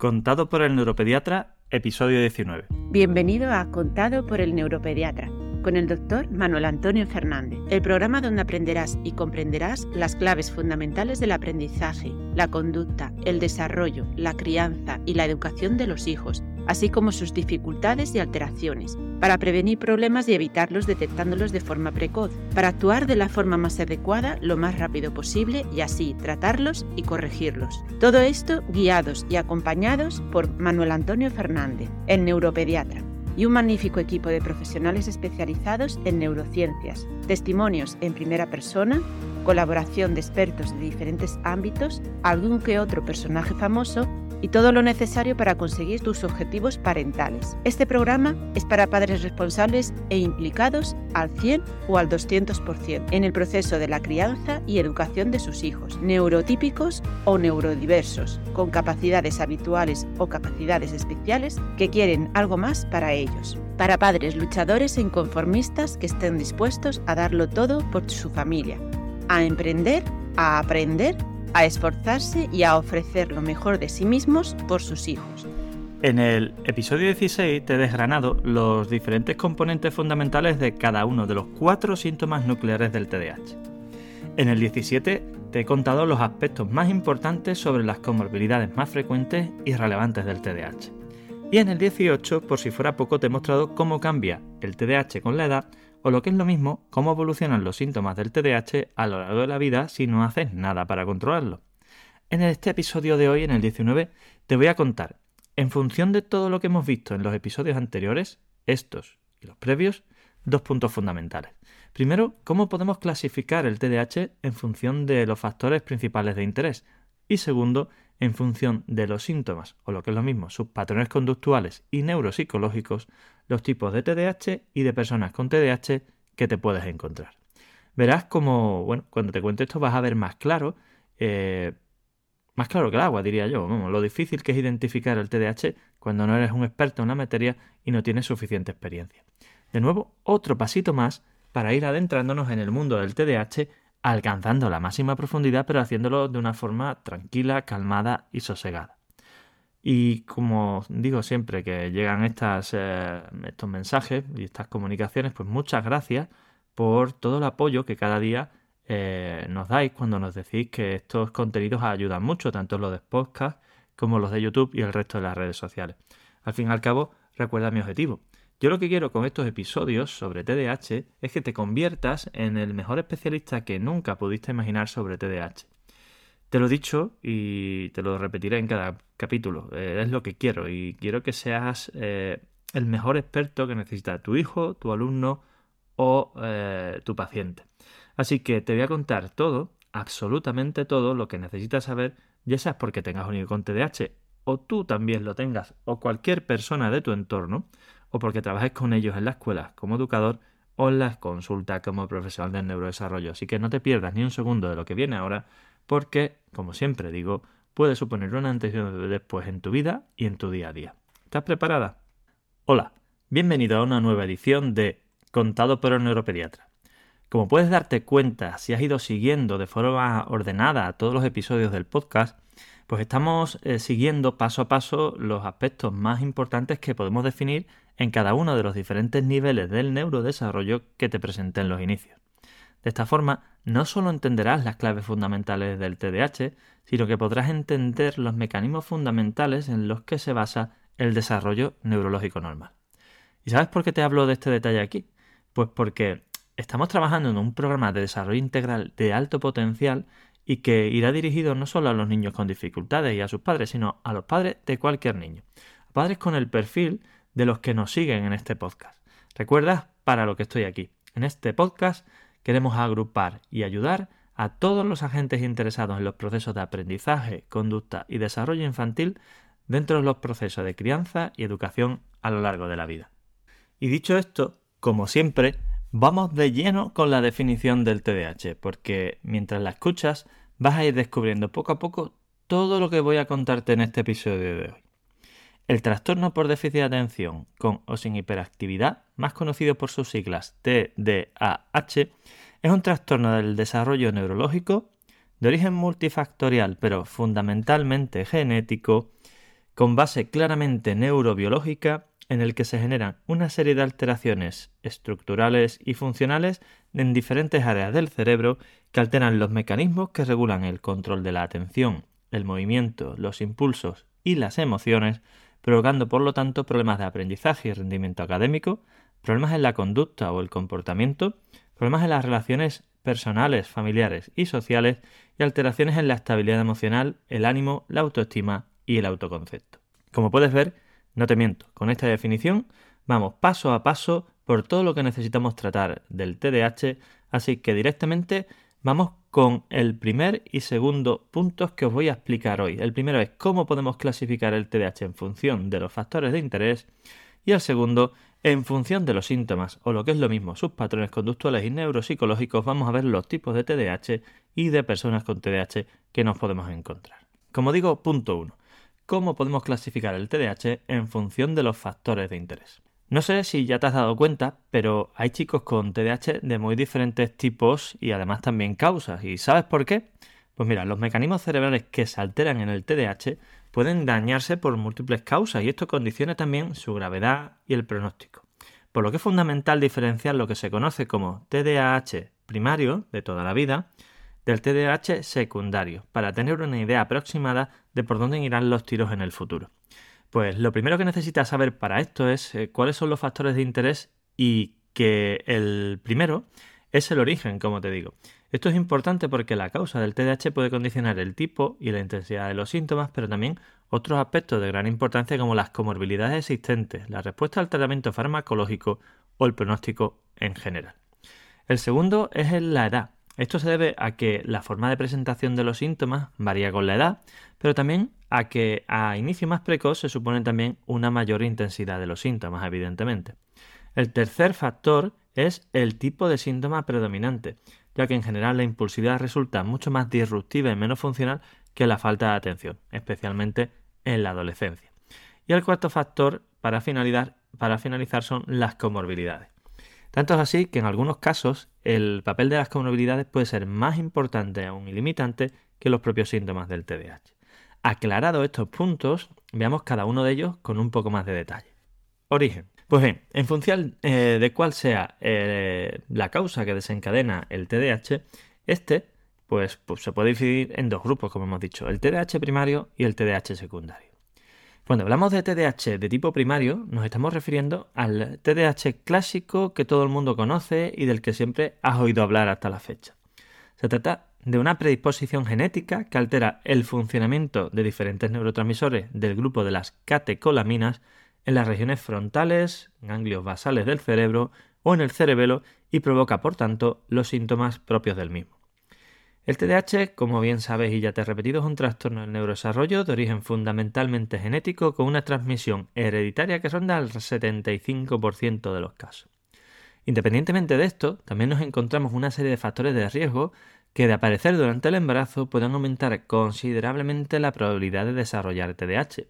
Contado por el neuropediatra, episodio 19. Bienvenido a Contado por el neuropediatra con el doctor Manuel Antonio Fernández, el programa donde aprenderás y comprenderás las claves fundamentales del aprendizaje, la conducta, el desarrollo, la crianza y la educación de los hijos, así como sus dificultades y alteraciones, para prevenir problemas y evitarlos detectándolos de forma precoz, para actuar de la forma más adecuada lo más rápido posible y así tratarlos y corregirlos. Todo esto guiados y acompañados por Manuel Antonio Fernández, el neuropediatra y un magnífico equipo de profesionales especializados en neurociencias, testimonios en primera persona, colaboración de expertos de diferentes ámbitos, algún que otro personaje famoso y todo lo necesario para conseguir tus objetivos parentales. Este programa es para padres responsables e implicados al 100 o al 200% en el proceso de la crianza y educación de sus hijos, neurotípicos o neurodiversos, con capacidades habituales o capacidades especiales que quieren algo más para ellos. Para padres luchadores e inconformistas que estén dispuestos a darlo todo por su familia, a emprender, a aprender a esforzarse y a ofrecer lo mejor de sí mismos por sus hijos. En el episodio 16 te he desgranado los diferentes componentes fundamentales de cada uno de los cuatro síntomas nucleares del TDAH. En el 17 te he contado los aspectos más importantes sobre las comorbilidades más frecuentes y relevantes del TDAH. Y en el 18, por si fuera poco, te he mostrado cómo cambia el TDAH con la edad o lo que es lo mismo, cómo evolucionan los síntomas del TDAH a lo largo de la vida si no haces nada para controlarlo. En este episodio de hoy, en el 19, te voy a contar, en función de todo lo que hemos visto en los episodios anteriores, estos y los previos, dos puntos fundamentales. Primero, cómo podemos clasificar el TDAH en función de los factores principales de interés. Y segundo, en función de los síntomas, o lo que es lo mismo, sus patrones conductuales y neuropsicológicos, los tipos de TDAH y de personas con TDAH que te puedes encontrar. Verás como, bueno, cuando te cuente esto vas a ver más claro, eh, más claro que el agua, diría yo, lo difícil que es identificar el TDAH cuando no eres un experto en la materia y no tienes suficiente experiencia. De nuevo, otro pasito más para ir adentrándonos en el mundo del TDAH alcanzando la máxima profundidad, pero haciéndolo de una forma tranquila, calmada y sosegada. Y como digo siempre que llegan estas, eh, estos mensajes y estas comunicaciones, pues muchas gracias por todo el apoyo que cada día eh, nos dais cuando nos decís que estos contenidos ayudan mucho, tanto los de podcast como los de YouTube y el resto de las redes sociales. Al fin y al cabo, recuerda mi objetivo, yo lo que quiero con estos episodios sobre TDAH es que te conviertas en el mejor especialista que nunca pudiste imaginar sobre TDAH. Te lo he dicho y te lo repetiré en cada capítulo. Eh, es lo que quiero y quiero que seas eh, el mejor experto que necesita tu hijo, tu alumno o eh, tu paciente. Así que te voy a contar todo, absolutamente todo lo que necesitas saber, ya sea porque tengas un hijo con TDAH o tú también lo tengas o cualquier persona de tu entorno o porque trabajes con ellos en la escuela como educador o en las consultas como profesional del neurodesarrollo. Así que no te pierdas ni un segundo de lo que viene ahora, porque, como siempre digo, puede suponer una antes y después en tu vida y en tu día a día. ¿Estás preparada? Hola, bienvenido a una nueva edición de Contado por el neuropediatra. Como puedes darte cuenta si has ido siguiendo de forma ordenada todos los episodios del podcast, pues estamos eh, siguiendo paso a paso los aspectos más importantes que podemos definir en cada uno de los diferentes niveles del neurodesarrollo que te presenté en los inicios. De esta forma, no solo entenderás las claves fundamentales del TDAH, sino que podrás entender los mecanismos fundamentales en los que se basa el desarrollo neurológico normal. ¿Y sabes por qué te hablo de este detalle aquí? Pues porque estamos trabajando en un programa de desarrollo integral de alto potencial y que irá dirigido no solo a los niños con dificultades y a sus padres, sino a los padres de cualquier niño. A padres con el perfil de los que nos siguen en este podcast. Recuerda para lo que estoy aquí. En este podcast queremos agrupar y ayudar a todos los agentes interesados en los procesos de aprendizaje, conducta y desarrollo infantil dentro de los procesos de crianza y educación a lo largo de la vida. Y dicho esto, como siempre, vamos de lleno con la definición del TDAH, porque mientras la escuchas vas a ir descubriendo poco a poco todo lo que voy a contarte en este episodio de hoy. El trastorno por déficit de atención con o sin hiperactividad, más conocido por sus siglas TDAH, es un trastorno del desarrollo neurológico de origen multifactorial, pero fundamentalmente genético, con base claramente neurobiológica en el que se generan una serie de alteraciones estructurales y funcionales en diferentes áreas del cerebro que alteran los mecanismos que regulan el control de la atención, el movimiento, los impulsos y las emociones, provocando por lo tanto problemas de aprendizaje y rendimiento académico, problemas en la conducta o el comportamiento, problemas en las relaciones personales, familiares y sociales y alteraciones en la estabilidad emocional, el ánimo, la autoestima y el autoconcepto. Como puedes ver, no te miento, con esta definición vamos paso a paso por todo lo que necesitamos tratar del TDAH, así que directamente vamos con el primer y segundo puntos que os voy a explicar hoy. El primero es cómo podemos clasificar el TDAH en función de los factores de interés y el segundo en función de los síntomas o lo que es lo mismo, sus patrones conductuales y neuropsicológicos, vamos a ver los tipos de TDAH y de personas con TDAH que nos podemos encontrar. Como digo, punto 1 cómo podemos clasificar el TDAH en función de los factores de interés. No sé si ya te has dado cuenta, pero hay chicos con TDAH de muy diferentes tipos y además también causas. ¿Y sabes por qué? Pues mira, los mecanismos cerebrales que se alteran en el TDAH pueden dañarse por múltiples causas y esto condiciona también su gravedad y el pronóstico. Por lo que es fundamental diferenciar lo que se conoce como TDAH primario de toda la vida del TDAH secundario, para tener una idea aproximada de por dónde irán los tiros en el futuro. Pues lo primero que necesitas saber para esto es eh, cuáles son los factores de interés y que el primero es el origen, como te digo. Esto es importante porque la causa del TDAH puede condicionar el tipo y la intensidad de los síntomas, pero también otros aspectos de gran importancia como las comorbilidades existentes, la respuesta al tratamiento farmacológico o el pronóstico en general. El segundo es la edad. Esto se debe a que la forma de presentación de los síntomas varía con la edad, pero también a que a inicio más precoz se supone también una mayor intensidad de los síntomas, evidentemente. El tercer factor es el tipo de síntoma predominante, ya que en general la impulsividad resulta mucho más disruptiva y menos funcional que la falta de atención, especialmente en la adolescencia. Y el cuarto factor para finalizar, para finalizar son las comorbilidades. Tanto es así que en algunos casos el papel de las comorbilidades puede ser más importante aún y limitante que los propios síntomas del TDAH. Aclarado estos puntos, veamos cada uno de ellos con un poco más de detalle. Origen. Pues bien, en función eh, de cuál sea eh, la causa que desencadena el TDAH, este pues, pues se puede dividir en dos grupos, como hemos dicho, el TDAH primario y el TDAH secundario. Cuando hablamos de TDAH de tipo primario, nos estamos refiriendo al TDAH clásico que todo el mundo conoce y del que siempre has oído hablar hasta la fecha. Se trata de una predisposición genética que altera el funcionamiento de diferentes neurotransmisores del grupo de las catecolaminas en las regiones frontales, ganglios basales del cerebro o en el cerebelo y provoca, por tanto, los síntomas propios del mismo. El TDAH, como bien sabes y ya te he repetido, es un trastorno del neurodesarrollo de origen fundamentalmente genético con una transmisión hereditaria que ronda al 75% de los casos. Independientemente de esto, también nos encontramos una serie de factores de riesgo que de aparecer durante el embarazo pueden aumentar considerablemente la probabilidad de desarrollar TDAH,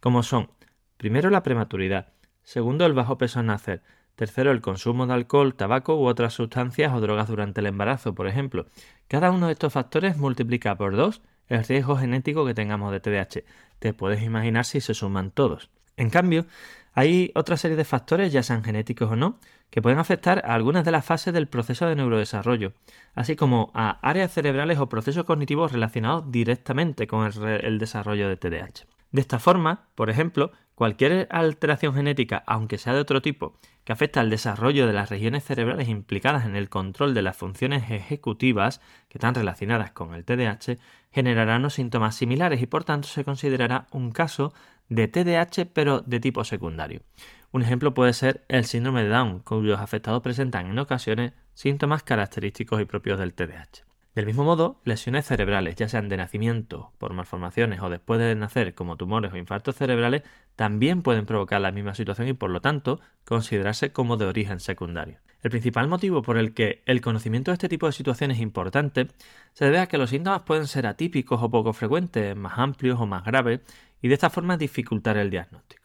como son, primero, la prematuridad, segundo, el bajo peso al nacer, Tercero, el consumo de alcohol, tabaco u otras sustancias o drogas durante el embarazo, por ejemplo. Cada uno de estos factores multiplica por dos el riesgo genético que tengamos de TDAH. Te puedes imaginar si se suman todos. En cambio, hay otra serie de factores, ya sean genéticos o no, que pueden afectar a algunas de las fases del proceso de neurodesarrollo, así como a áreas cerebrales o procesos cognitivos relacionados directamente con el, el desarrollo de TDAH. De esta forma, por ejemplo, cualquier alteración genética, aunque sea de otro tipo, que afecta al desarrollo de las regiones cerebrales implicadas en el control de las funciones ejecutivas que están relacionadas con el TDAH, generará unos síntomas similares y por tanto se considerará un caso de TDAH pero de tipo secundario. Un ejemplo puede ser el síndrome de Down, cuyos afectados presentan en ocasiones síntomas característicos y propios del TDAH. Del mismo modo, lesiones cerebrales, ya sean de nacimiento, por malformaciones o después de nacer como tumores o infartos cerebrales, también pueden provocar la misma situación y por lo tanto considerarse como de origen secundario. El principal motivo por el que el conocimiento de este tipo de situaciones es importante se debe a que los síntomas pueden ser atípicos o poco frecuentes, más amplios o más graves, y de esta forma dificultar el diagnóstico.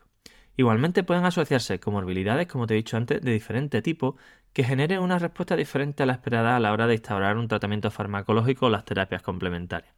Igualmente pueden asociarse comorbilidades, como te he dicho antes, de diferente tipo, que generen una respuesta diferente a la esperada a la hora de instaurar un tratamiento farmacológico o las terapias complementarias.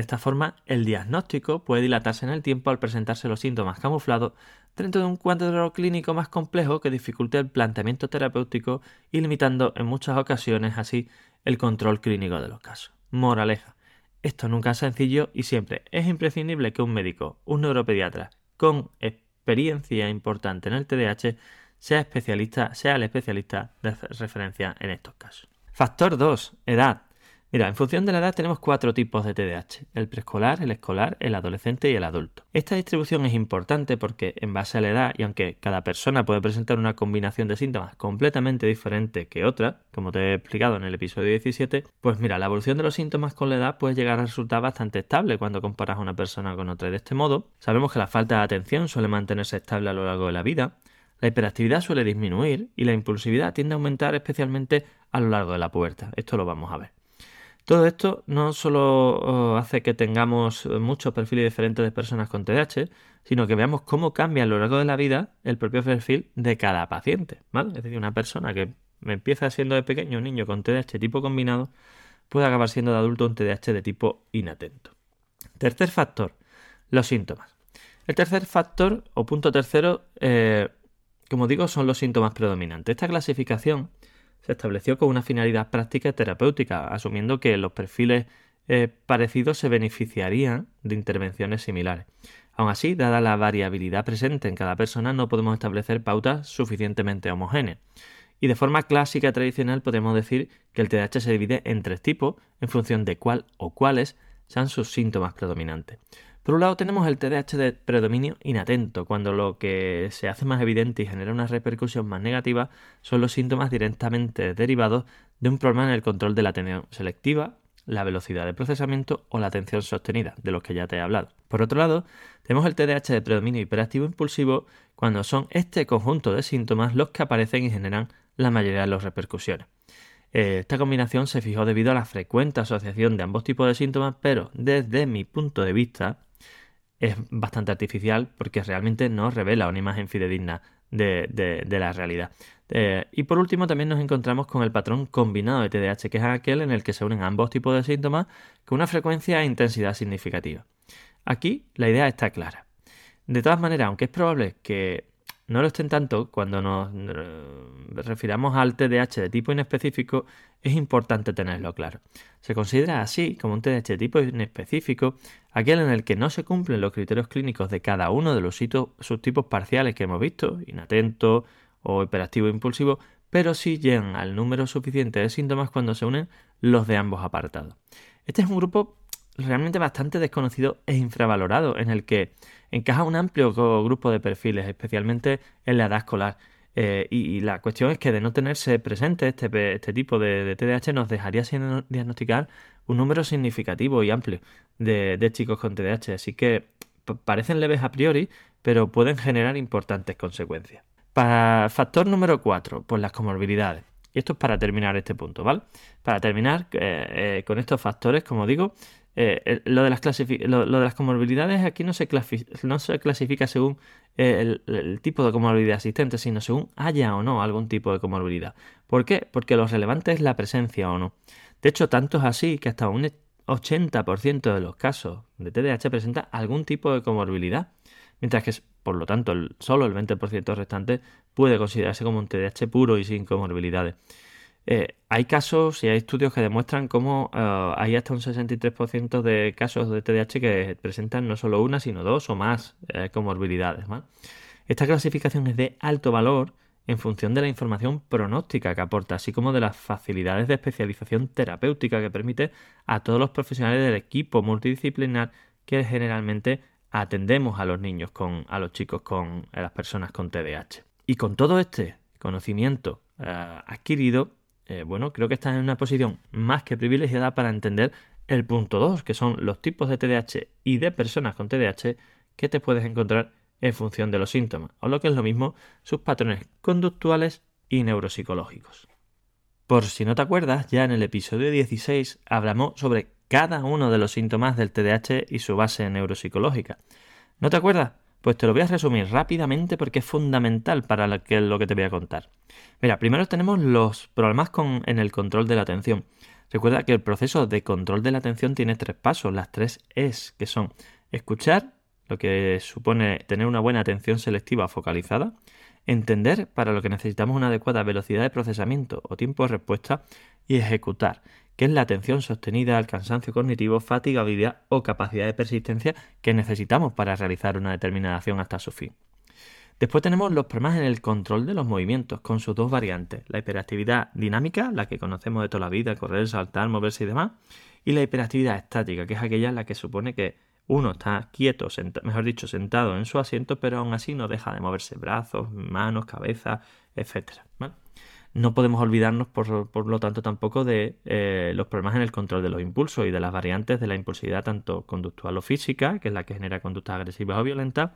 De esta forma, el diagnóstico puede dilatarse en el tiempo al presentarse los síntomas camuflados dentro de un cuadro clínico más complejo que dificulte el planteamiento terapéutico y limitando en muchas ocasiones así el control clínico de los casos. Moraleja. Esto nunca es sencillo y siempre es imprescindible que un médico, un neuropediatra con experiencia importante en el TDAH sea especialista, sea el especialista de referencia en estos casos. Factor 2. Edad. Mira, en función de la edad tenemos cuatro tipos de TDAH, el preescolar, el escolar, el adolescente y el adulto. Esta distribución es importante porque en base a la edad, y aunque cada persona puede presentar una combinación de síntomas completamente diferente que otra, como te he explicado en el episodio 17, pues mira, la evolución de los síntomas con la edad puede llegar a resultar bastante estable cuando comparas a una persona con otra. de este modo, sabemos que la falta de atención suele mantenerse estable a lo largo de la vida, la hiperactividad suele disminuir y la impulsividad tiende a aumentar especialmente a lo largo de la puerta. Esto lo vamos a ver. Todo esto no solo oh, hace que tengamos muchos perfiles diferentes de personas con TDAH, sino que veamos cómo cambia a lo largo de la vida el propio perfil de cada paciente. Es decir, una persona que empieza siendo de pequeño un niño con TDAH tipo combinado puede acabar siendo de adulto un TDAH de tipo inatento. Tercer factor, los síntomas. El tercer factor o punto tercero, eh, como digo, son los síntomas predominantes. Esta clasificación se estableció con una finalidad práctica y terapéutica, asumiendo que los perfiles eh, parecidos se beneficiarían de intervenciones similares. Aun así, dada la variabilidad presente en cada persona, no podemos establecer pautas suficientemente homogéneas. Y de forma clásica tradicional podemos decir que el TDAH se divide en tres tipos en función de cuál o cuáles sean sus síntomas predominantes. Por un lado tenemos el TDAH de predominio inatento, cuando lo que se hace más evidente y genera una repercusión más negativa son los síntomas directamente derivados de un problema en el control de la atención selectiva, la velocidad de procesamiento o la atención sostenida, de los que ya te he hablado. Por otro lado, tenemos el TDAH de predominio hiperactivo impulsivo, cuando son este conjunto de síntomas los que aparecen y generan la mayoría de las repercusiones. Eh, esta combinación se fijó debido a la frecuente asociación de ambos tipos de síntomas, pero desde mi punto de vista, es bastante artificial porque realmente no revela una imagen fidedigna de, la realidad. Eh, y por último también nos encontramos con el patrón combinado de TDAH, que es aquel en el que se unen ambos tipos de síntomas con una frecuencia e intensidad significativa. Aquí la idea está clara. De todas maneras, aunque es probable que no lo estén tanto, cuando nos refiramos al TDAH de tipo inespecífico, es importante tenerlo claro. Se considera así como un TDAH de tipo inespecífico aquel en el que no se cumplen los criterios clínicos de cada uno de los subtipos parciales que hemos visto, inatento o hiperactivo impulsivo, pero sí llegan al número suficiente de síntomas cuando se unen los de ambos apartados. Este es un grupo realmente bastante desconocido e infravalorado, en el que encaja un amplio grupo de perfiles, especialmente en la edad escolar. Eh, y, la cuestión es que de no tenerse presente este, este tipo de, TDAH nos dejaría sin diagnosticar un número significativo y amplio de, chicos con TDAH. Así que parecen leves a priori, pero pueden generar importantes consecuencias. Para factor número 4, pues las comorbilidades. Y esto es para terminar este punto, ¿vale? Para terminar eh, eh, con estos factores, como digo, eh, lo, de las lo, de las comorbilidades aquí no se, clasifica según el, el, tipo de comorbilidad existente, sino según haya o no algún tipo de comorbilidad. ¿Por qué? Porque lo relevante es la presencia o no. De hecho, tanto es así que hasta un 80% de los casos de TDAH presenta algún tipo de comorbilidad, mientras que, por lo tanto, solo el 20% restante puede considerarse como un TDAH puro y sin comorbilidades. Eh, hay casos y hay estudios que demuestran cómo eh, hay hasta un 63% de casos de TDAH que presentan no solo una, sino dos o más eh, comorbilidades. Esta clasificación es de alto valor en función de la información pronóstica que aporta, así como de las facilidades de especialización terapéutica que permite a todos los profesionales del equipo multidisciplinar que generalmente atendemos a los niños con, a los chicos con, a las personas con TDAH. Y con todo este conocimiento adquirido, eh, bueno, creo que estás en una posición más que privilegiada para entender el punto 2, que son los tipos de TDAH y de personas con TDAH que te puedes encontrar en función de los síntomas, o lo que es lo mismo, sus patrones conductuales y neuropsicológicos. Por si no te acuerdas, ya en el episodio 16 hablamos sobre cada uno de los síntomas del TDAH y su base neuropsicológica. ¿No te acuerdas? Pues te lo voy a resumir rápidamente porque es fundamental para lo que, te voy a contar. Mira, primero tenemos los problemas con, en el control de la atención. Recuerda que el proceso de control de la atención tiene tres pasos, las tres es, que son escuchar, lo que supone tener una buena atención selectiva focalizada, entender para lo que necesitamos una adecuada velocidad de procesamiento o tiempo de respuesta y ejecutar, que es la atención sostenida al cansancio cognitivo, fatigabilidad o capacidad de persistencia que necesitamos para realizar una determinada acción hasta su fin. Después tenemos los problemas en el control de los movimientos, con sus dos variantes, la hiperactividad dinámica, la que conocemos de toda la vida, correr, saltar, moverse y demás, y la hiperactividad estática, que es aquella en la que supone que uno está quieto, mejor dicho, sentado en su asiento, pero aún así no deja de moverse brazos, manos, cabeza, etc. No podemos olvidarnos, por, lo tanto, tampoco de eh, los problemas en el control de los impulsos y de las variantes de la impulsividad tanto conductual o física, que es la que genera conductas agresivas o violentas,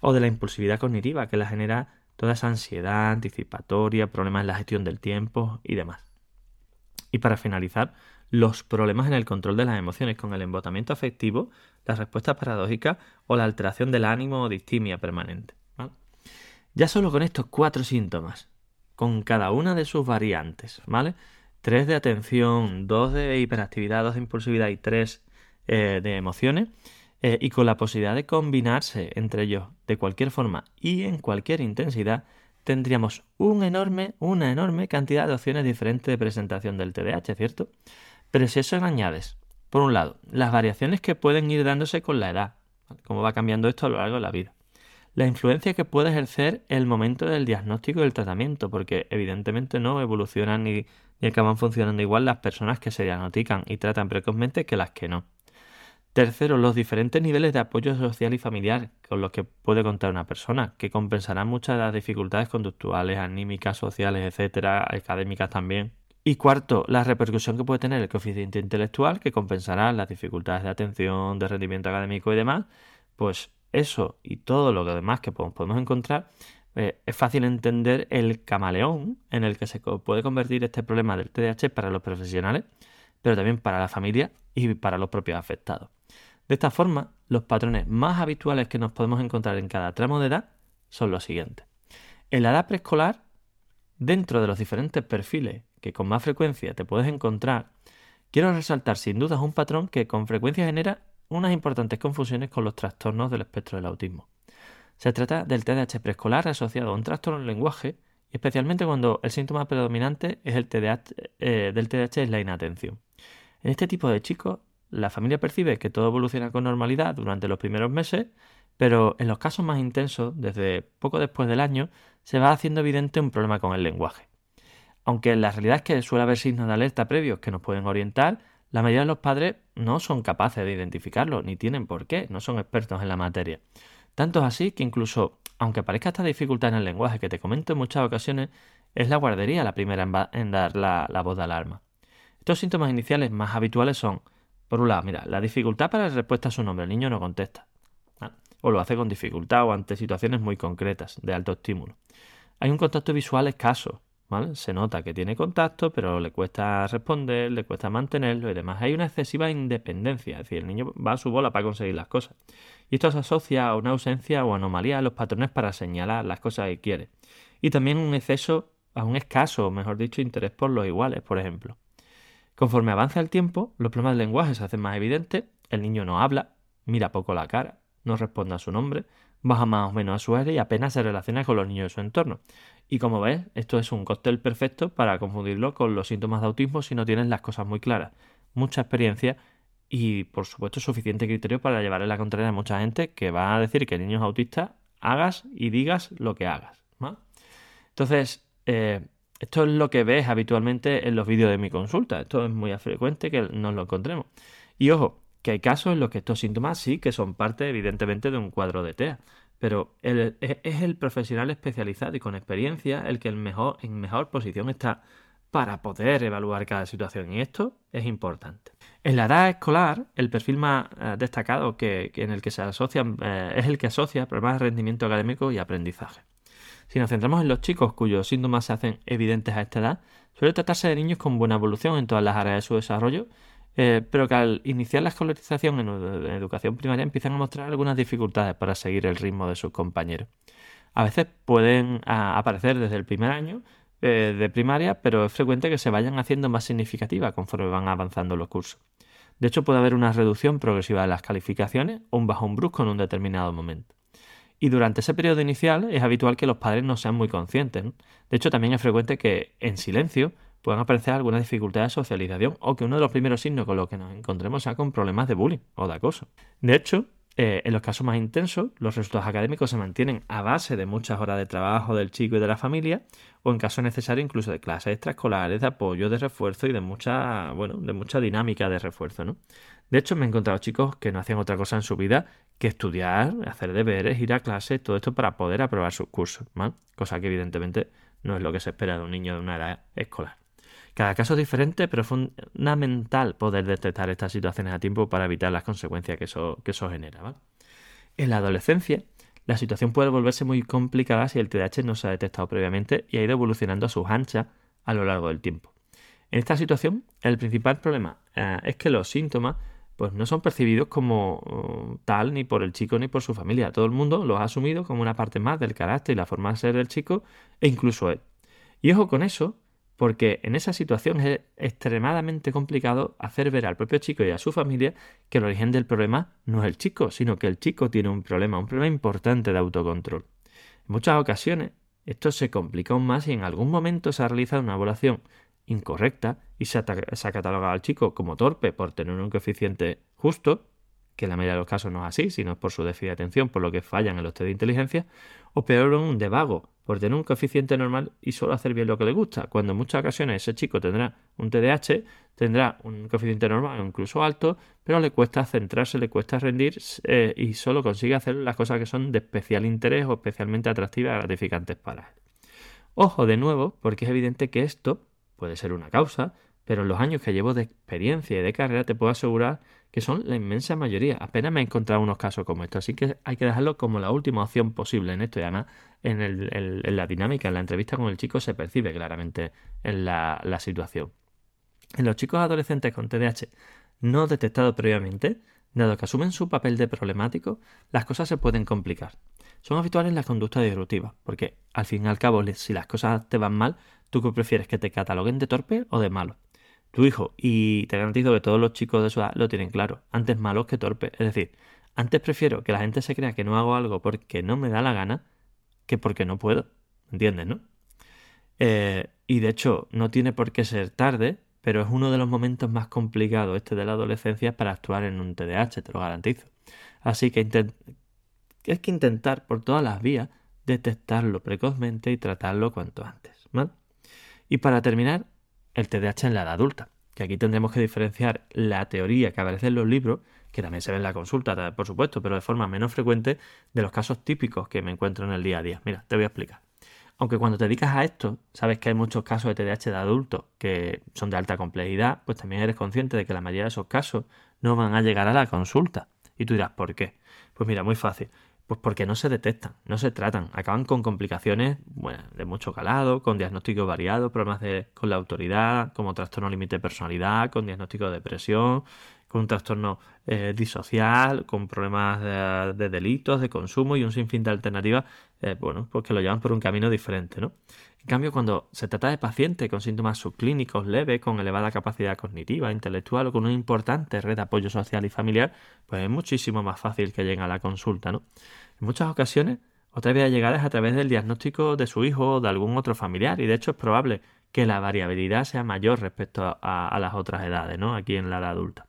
o de la impulsividad cognitiva, que la genera toda esa ansiedad anticipatoria, problemas en la gestión del tiempo y demás. Y para finalizar, los problemas en el control de las emociones con el embotamiento afectivo, la respuesta paradójica o la alteración del ánimo o distimia permanente. Ya solo con estos cuatro síntomas, con cada una de sus variantes, ¿vale? Tres de atención, dos de hiperactividad, dos de impulsividad y tres eh, de emociones, eh, y con la posibilidad de combinarse entre ellos de cualquier forma y en cualquier intensidad, tendríamos enorme, una enorme cantidad de opciones diferentes de presentación del TDAH, ¿cierto? Pero si eso añades, por un lado, las variaciones que pueden ir dándose con la edad, cómo va cambiando esto a lo largo de la vida, la influencia que puede ejercer el momento del diagnóstico y el tratamiento, porque evidentemente no evolucionan ni, ni acaban funcionando igual las personas que se diagnostican y tratan precozmente que las que no. Tercero, los diferentes niveles de apoyo social y familiar con los que puede contar una persona, que compensarán muchas de las dificultades conductuales, anímicas, sociales, etcétera, académicas también. Y cuarto, la repercusión que puede tener el coeficiente intelectual, que compensará las dificultades de atención, de rendimiento académico y demás. Pues eso y todo lo demás que podemos encontrar, eh, es fácil entender el camaleón en el que se puede convertir este problema del TDAH para los profesionales, pero también para la familia y para los propios afectados. De esta forma, los patrones más habituales que nos podemos encontrar en cada tramo de edad son los siguientes. En la edad preescolar, dentro de los diferentes perfiles que con más frecuencia te puedes encontrar, quiero resaltar sin dudas un patrón que con frecuencia genera unas importantes confusiones con los trastornos del espectro del autismo. Se trata del TDAH preescolar asociado a un trastorno del lenguaje, especialmente cuando el síntoma predominante es el eh, del TDAH es la inatención. En este tipo de chicos, la familia percibe que todo evoluciona con normalidad durante los primeros meses, pero en los casos más intensos, desde poco después del año, se va haciendo evidente un problema con el lenguaje. Aunque la realidad es que suele haber signos de alerta previos que nos pueden orientar, la mayoría de los padres no son capaces de identificarlo, ni tienen por qué, no son expertos en la materia. Tanto es así que incluso, aunque parezca esta dificultad en el lenguaje que te comento en muchas ocasiones, es la guardería la primera en, dar la, la voz de alarma. Estos síntomas iniciales más habituales son por un lado, mira, la dificultad para la respuesta a su nombre, el niño no contesta. O lo hace con dificultad o ante situaciones muy concretas, de alto estímulo. Hay un contacto visual escaso, Se nota que tiene contacto, pero le cuesta responder, le cuesta mantenerlo y demás. Hay una excesiva independencia, es decir, el niño va a su bola para conseguir las cosas. Y esto se asocia a una ausencia o anomalía en los patrones para señalar las cosas que quiere. Y también un exceso, a un escaso, mejor dicho, interés por los iguales, por ejemplo. Conforme avanza el tiempo, los problemas del lenguaje se hacen más evidentes, el niño no habla, mira poco la cara, no responde a su nombre, baja más o menos a su aire y apenas se relaciona con los niños de su entorno. Y como ves, esto es un cóctel perfecto para confundirlo con los síntomas de autismo si no tienes las cosas muy claras. Mucha experiencia y, por supuesto, suficiente criterio para llevarle la contraria a mucha gente que va a decir que el niño es autista, hagas y digas lo que hagas. Entonces, eh, esto es lo que ves habitualmente en los vídeos de mi consulta. Esto es muy frecuente que nos lo encontremos. Y ojo, que hay casos en los que estos síntomas sí que son parte, evidentemente, de un cuadro de TEA. Pero es el profesional especializado y con experiencia el que en mejor posición está para poder evaluar cada situación. Y esto es importante. En la edad escolar, el perfil más eh, destacado que, en el que se asocian eh, es el que asocia problemas de rendimiento académico y aprendizaje. Si nos centramos en los chicos cuyos síntomas se hacen evidentes a esta edad, suele tratarse de niños con buena evolución en todas las áreas de su desarrollo, eh, pero que al iniciar la escolarización en, educación primaria empiezan a mostrar algunas dificultades para seguir el ritmo de sus compañeros. A veces pueden aparecer desde el primer año eh, de primaria, pero es frecuente que se vayan haciendo más significativas conforme van avanzando los cursos. De hecho, puede haber una reducción progresiva de las calificaciones o un bajón brusco en un determinado momento. Y durante ese periodo inicial es habitual que los padres no sean muy conscientes. De hecho, también es frecuente que en silencio puedan aparecer algunas dificultades de socialización o que uno de los primeros signos con los que nos encontremos sea con problemas de bullying o de acoso. De hecho, eh, en los casos más intensos, los resultados académicos se mantienen a base de muchas horas de trabajo del chico y de la familia, o en caso necesario incluso de clases extraescolares, de apoyo, de refuerzo y de mucha, bueno, de mucha dinámica de refuerzo, ¿no? De hecho, me he encontrado chicos que no hacían otra cosa en su vida que estudiar, hacer deberes, ir a clase, todo esto para poder aprobar sus cursos, ¿mal? Cosa que evidentemente no es lo que se espera de un niño de una edad escolar. Cada caso es diferente, pero es fundamental poder detectar estas situaciones a tiempo para evitar las consecuencias que eso, que eso genera. En la adolescencia, la situación puede volverse muy complicada si el TDAH no se ha detectado previamente y ha ido evolucionando a sus anchas a lo largo del tiempo. En esta situación, el principal problema eh, es que los síntomas pues no son percibidos como uh, tal ni por el chico ni por su familia. Todo el mundo los ha asumido como una parte más del carácter y la forma de ser del chico e incluso él. Y ojo con eso, porque en esa situación es extremadamente complicado hacer ver al propio chico y a su familia que el origen del problema no es el chico, sino que el chico tiene un problema, un problema importante de autocontrol. En muchas ocasiones esto se complica aún más y en algún momento se ha realizado una evaluación incorrecta y se ha, catalogado al chico como torpe por tener un coeficiente justo, que en la mayoría de los casos no es así, sino por su déficit de atención, por lo que fallan en los test de inteligencia, o peor aún, de vago, por tener un coeficiente normal y solo hacer bien lo que le gusta, cuando en muchas ocasiones ese chico tendrá un TDAH, tendrá un coeficiente normal o incluso alto, pero le cuesta centrarse, le cuesta rendir eh, y solo consigue hacer las cosas que son de especial interés o especialmente atractivas y gratificantes para él. Ojo de nuevo, porque es evidente que esto puede ser una causa, pero en los años que llevo de experiencia y de carrera te puedo asegurar que son la inmensa mayoría. Apenas me he encontrado unos casos como estos, así que hay que dejarlo como la última opción posible en esto y además en, la dinámica, en la entrevista con el chico se percibe claramente en la, la situación. En los chicos adolescentes con TDAH no detectado previamente, dado que asumen su papel de problemático, las cosas se pueden complicar. Son habituales las conductas disruptivas, porque al fin y al cabo, si las cosas te van mal, ¿Tú qué prefieres? ¿Que te cataloguen de torpe o de malo? Tu hijo, y te garantizo que todos los chicos de su edad lo tienen claro, antes malos que torpe. Es decir, antes prefiero que la gente se crea que no hago algo porque no me da la gana que porque no puedo. ¿Entiendes, no? Eh, y de hecho, no tiene por qué ser tarde, pero es uno de los momentos más complicados este de la adolescencia para actuar en un TDAH, te lo garantizo. Así que hay que intentar por todas las vías detectarlo precozmente y tratarlo cuanto antes. Y para terminar, el TDAH en la edad adulta, que aquí tendremos que diferenciar la teoría que aparece en los libros, que también se ve en la consulta, por supuesto, pero de forma menos frecuente, de los casos típicos que me encuentro en el día a día. Mira, te voy a explicar. Aunque cuando te dedicas a esto, sabes que hay muchos casos de TDAH de adultos que son de alta complejidad, pues también eres consciente de que la mayoría de esos casos no van a llegar a la consulta. Y tú dirás, ¿por qué? Pues mira, muy fácil. Pues porque no se detectan, no se tratan, acaban con complicaciones de mucho calado, con diagnósticos variados, problemas de, con la autoridad, como trastorno límite de personalidad, con diagnóstico de depresión, con un trastorno eh, disocial, con problemas de, delitos, de consumo y un sinfín de alternativas, eh, bueno, pues que lo llevan por un camino diferente, ¿no? En cambio, cuando se trata de pacientes con síntomas subclínicos leves, con elevada capacidad cognitiva, intelectual o con una importante red de apoyo social y familiar, pues es muchísimo más fácil que lleguen a la consulta, ¿no? En muchas ocasiones, otra vía de llegar es a través del diagnóstico de su hijo o de algún otro familiar, y de hecho es probable que la variabilidad sea mayor respecto a, las otras edades, ¿no? Aquí en la edad adulta.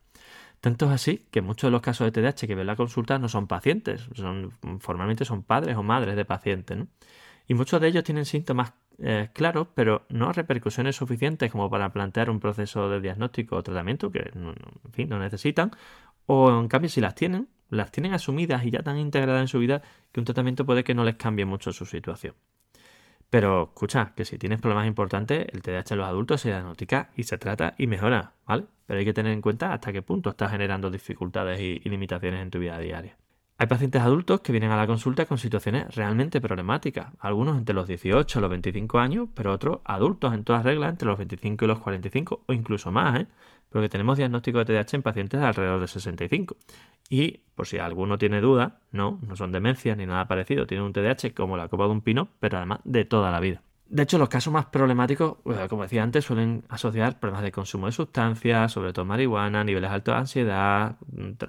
Tanto es así que muchos de los casos de TDAH que ven la consulta no son pacientes, son, formalmente son padres o madres de pacientes, ¿no? Y muchos de ellos tienen síntomas eh, claros, pero no repercusiones suficientes como para plantear un proceso de diagnóstico o tratamiento que, en fin, no necesitan. O en cambio, si las tienen, las tienen asumidas y ya tan integradas en su vida que un tratamiento puede que no les cambie mucho su situación. Pero escucha, que si tienes problemas importantes, el TDAH en los adultos se diagnostica y se trata y mejora, ¿vale? Pero hay que tener en cuenta hasta qué punto estás generando dificultades y limitaciones en tu vida diaria. Hay pacientes adultos que vienen a la consulta con situaciones realmente problemáticas, algunos entre los 18 y los 25 años, pero otros adultos en todas reglas entre los 25 y los 45 o incluso más, ¿eh? porque tenemos diagnóstico de TDAH en pacientes de alrededor de 65. Y por si alguno tiene duda, no, no son demencias ni nada parecido, tienen un TDAH como la copa de un pino, pero además de toda la vida. De hecho, los casos más problemáticos, pues, como decía antes, suelen asociar problemas de consumo de sustancias, sobre todo marihuana, niveles altos de ansiedad,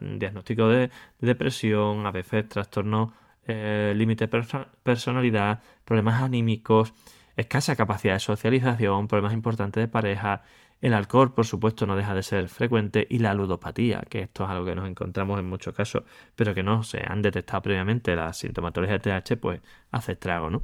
diagnóstico de, depresión, a veces trastornos eh, límite de personalidad, problemas anímicos, escasa capacidad de socialización, problemas importantes de pareja. El alcohol, por supuesto, no deja de ser frecuente y la ludopatía, que esto es algo que nos encontramos en muchos casos, pero que no se han detectado previamente la sintomatología de TH, pues hace estrago, ¿no?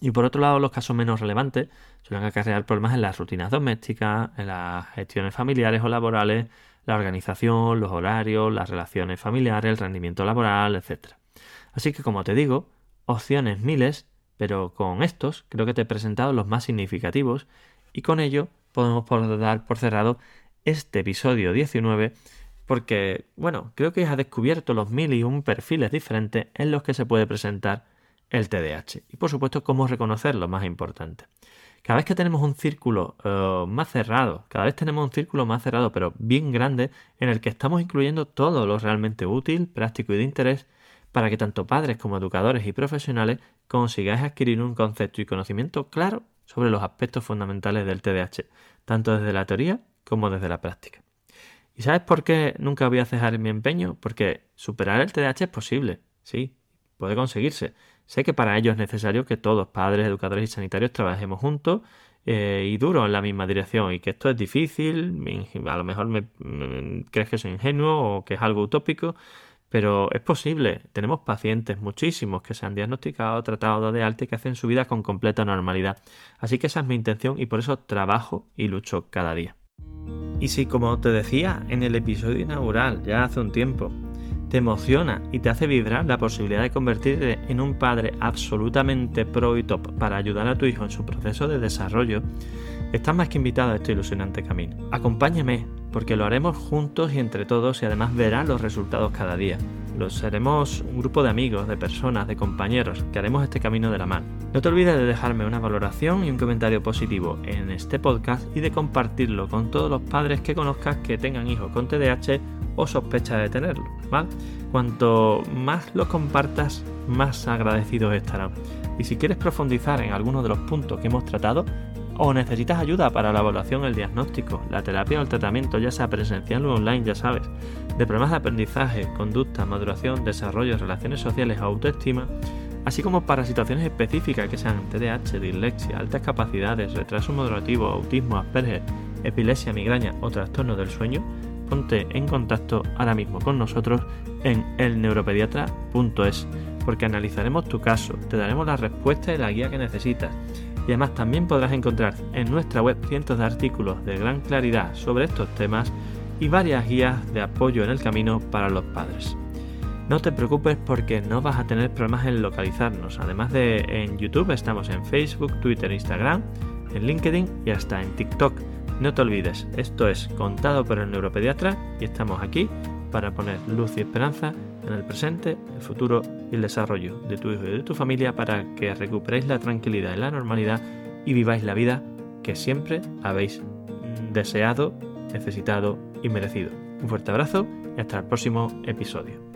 Y por otro lado, los casos menos relevantes suelen acarrear problemas en las rutinas domésticas, en las gestiones familiares o laborales, la organización, los horarios, las relaciones familiares, el rendimiento laboral, etc. Así que, como te digo, opciones miles, pero con estos creo que te he presentado los más significativos y con ello podemos dar por cerrado este episodio 19 porque, bueno, creo que has descubierto los mil y un perfiles diferentes en los que se puede presentar el TDAH. Y por supuesto, cómo reconocerlo, más importante. Cada vez que tenemos un círculo eh, más cerrado, cada vez tenemos un círculo más cerrado, pero bien grande, en el que estamos incluyendo todo lo realmente útil, práctico y de interés, para que tanto padres como educadores y profesionales consigáis adquirir un concepto y conocimiento claro sobre los aspectos fundamentales del TDAH, tanto desde la teoría como desde la práctica. ¿Y sabes por qué nunca voy a cejar en mi empeño? Porque superar el TDAH es posible, sí, puede conseguirse. Sé que para ello es necesario que todos, padres, educadores y sanitarios, trabajemos juntos eh, y duro en la misma dirección y que esto es difícil, a lo mejor me, crees que soy ingenuo o que es algo utópico, pero es posible. Tenemos pacientes, muchísimos, que se han diagnosticado, tratado de alta y que hacen su vida con completa normalidad. Así que esa es mi intención y por eso trabajo y lucho cada día. Y si, como te decía en el episodio inaugural, ya hace un tiempo, te emociona y te hace vibrar la posibilidad de convertirte en un padre absolutamente pro y top para ayudar a tu hijo en su proceso de desarrollo, estás más que invitado a este ilusionante camino. Acompáñame, porque lo haremos juntos y entre todos y además verás los resultados cada día. Los seremos un grupo de amigos, de personas, de compañeros que haremos este camino de la mano. No te olvides de dejarme una valoración y un comentario positivo en este podcast y de compartirlo con todos los padres que conozcas que tengan hijos con TDAH o sospecha de tenerlo, ¿vale? Cuanto más lo compartas, más agradecidos estarán. Y si quieres profundizar en alguno de los puntos que hemos tratado, o necesitas ayuda para la evaluación, el diagnóstico, la terapia o el tratamiento, ya sea presencial o online, ya sabes, de problemas de aprendizaje, conducta, maduración, desarrollo, relaciones sociales autoestima, así como para situaciones específicas que sean TDAH, dislexia, altas capacidades, retraso moderativo, autismo, Asperger, epilepsia, migraña o trastorno del sueño, ponte en contacto ahora mismo con nosotros en elneuropediatra.es, porque analizaremos tu caso, te daremos la respuesta y la guía que necesitas. Y además también podrás encontrar en nuestra web cientos de artículos de gran claridad sobre estos temas y varias guías de apoyo en el camino para los padres. No te preocupes porque no vas a tener problemas en localizarnos. Además de en YouTube, estamos en Facebook, Twitter, Instagram, en LinkedIn y hasta en TikTok. No te olvides, esto es contado por el neuropediatra y estamos aquí para poner luz y esperanza en el presente, el futuro y el desarrollo de tu hijo y de tu familia para que recuperéis la tranquilidad y la normalidad y viváis la vida que siempre habéis deseado, necesitado y merecido. Un fuerte abrazo y hasta el próximo episodio.